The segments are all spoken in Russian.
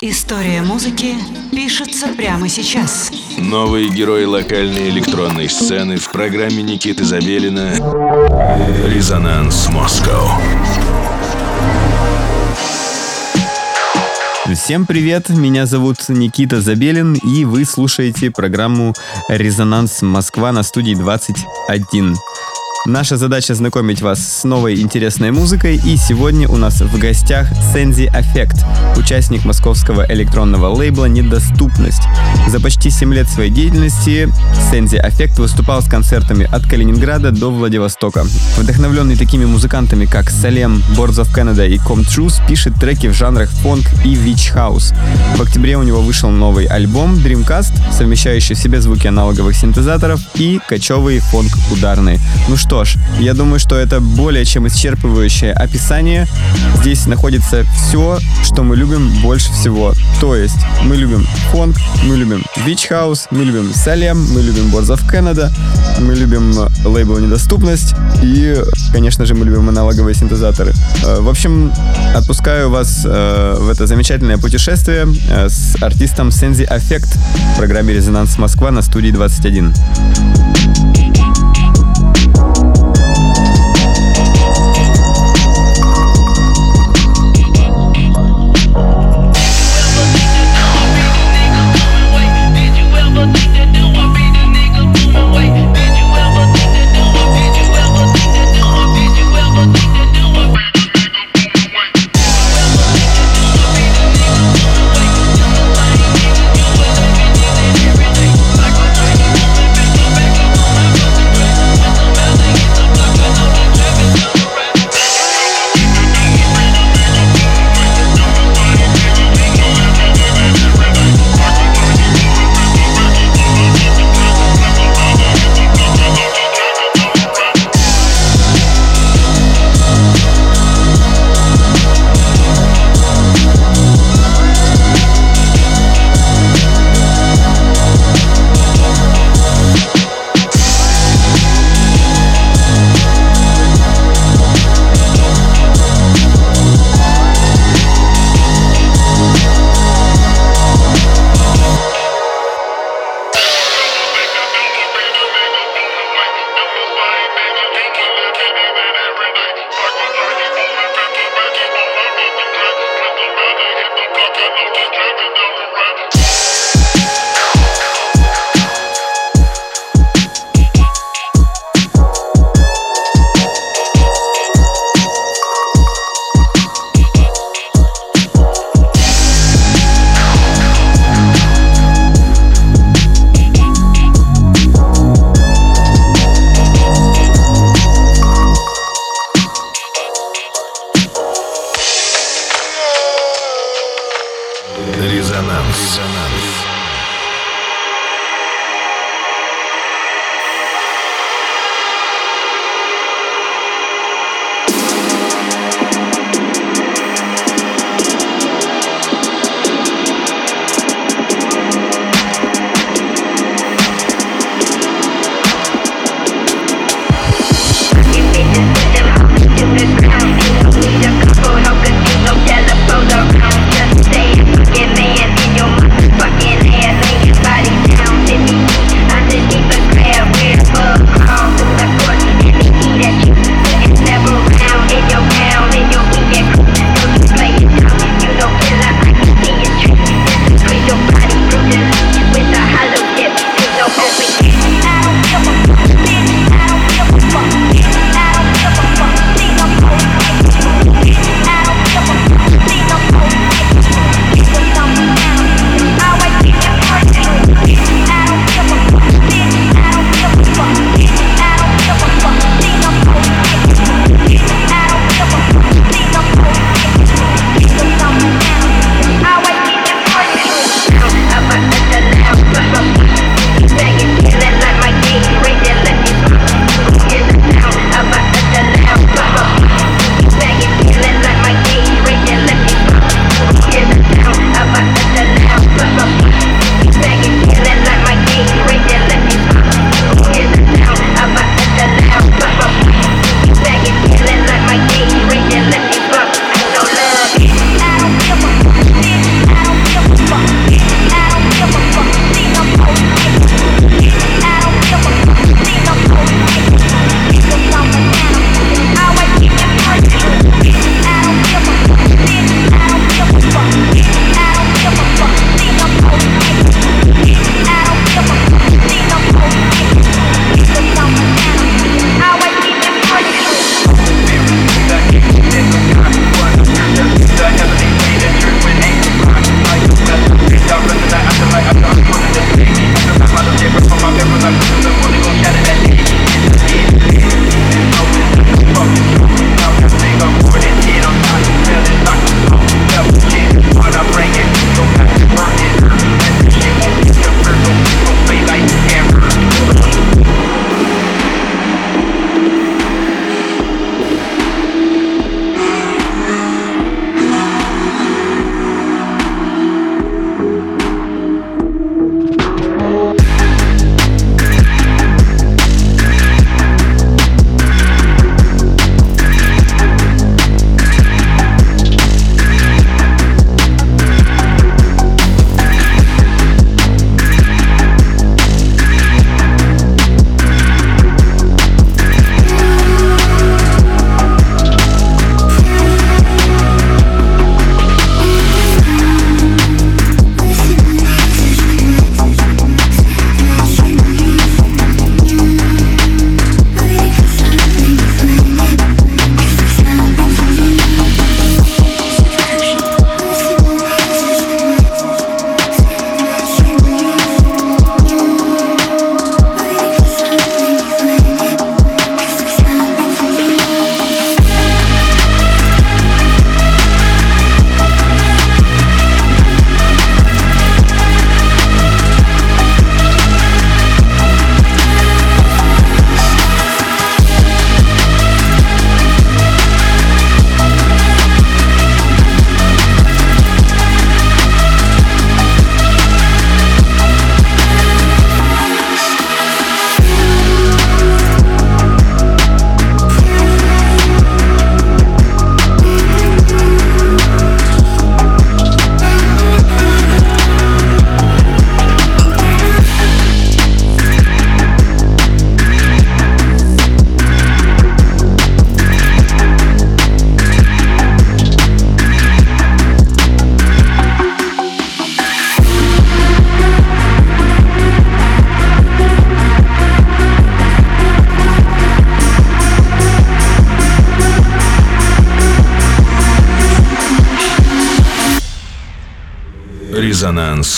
История музыки пишется прямо сейчас. Новые герои локальной электронной сцены в программе Никиты Забелина «Резонанс Москва». Всем привет, меня зовут Никита Забелин, и вы слушаете программу «Резонанс Москва» на студии 21. Наша задача знакомить вас с новой интересной музыкой, и сегодня у нас в гостях Сензи Аффект, участник московского электронного лейбла «Недоступность». За почти 7 лет своей деятельности Сензи Аффект выступал с концертами от Калининграда до Владивостока. Вдохновленный такими музыкантами, как Salem, Boards of Canada и Com Truise, пишет треки в жанрах фонк и вич хаус. В октябре у него вышел новый альбом Dreamcast, совмещающий в себе звуки аналоговых синтезаторов и качевые фонк ударные. Ну что, что ж, я думаю, что это более чем исчерпывающее описание. Здесь находится все, что мы любим больше всего. То есть мы любим фонк, мы любим Beach House, мы любим Салем, мы любим Boards of Canada, мы любим лейбл Недоступность и, конечно же, мы любим аналоговые синтезаторы. Э, в общем, отпускаю вас э, в это замечательное путешествие э, с артистом Сензи Аффект в программе «Резонанс Москва» на студии 21.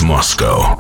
Moscow.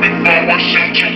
Резонанс Москва. Thank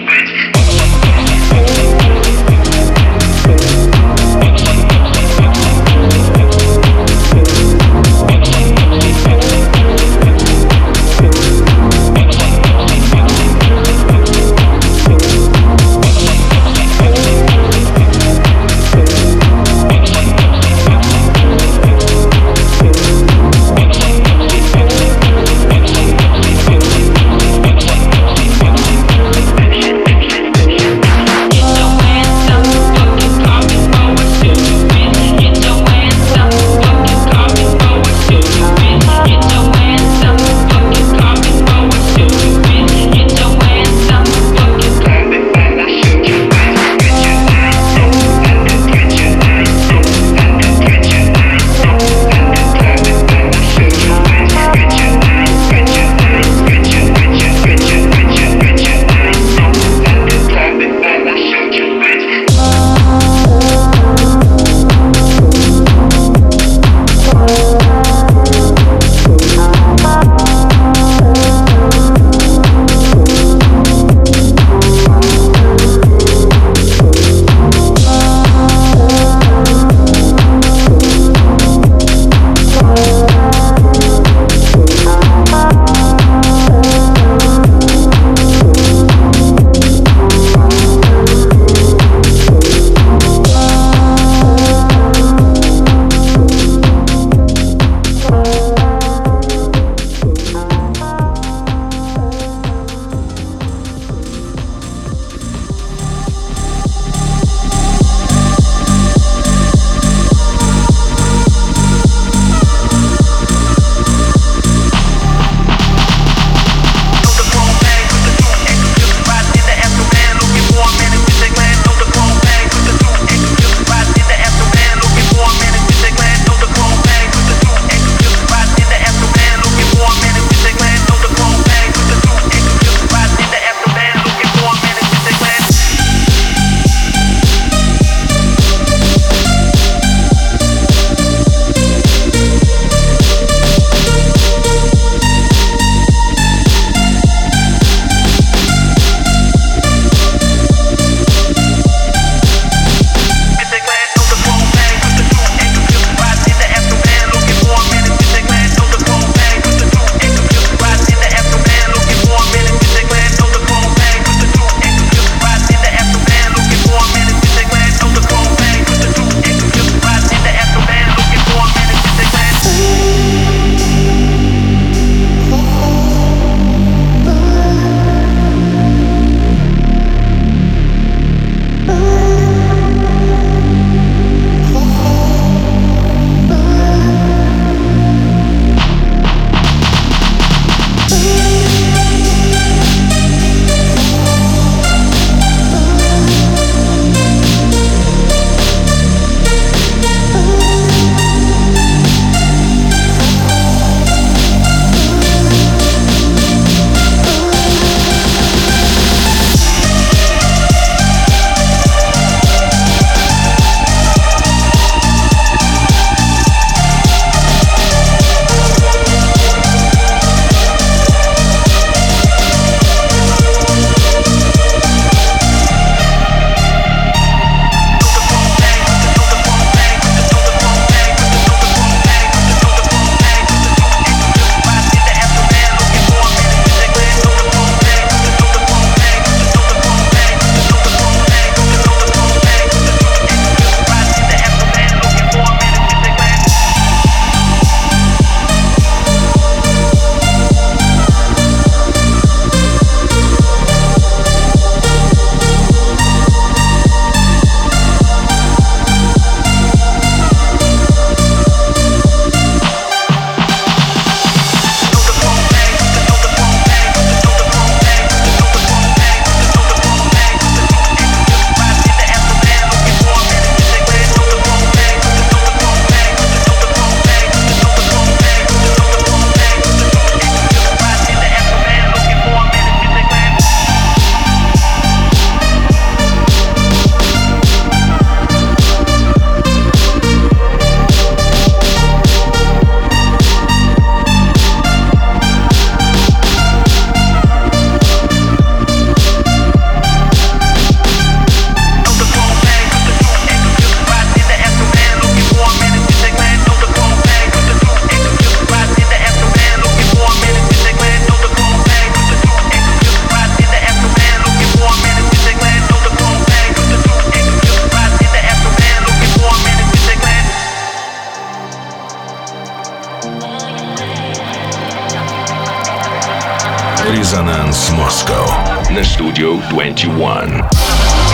на студию 21.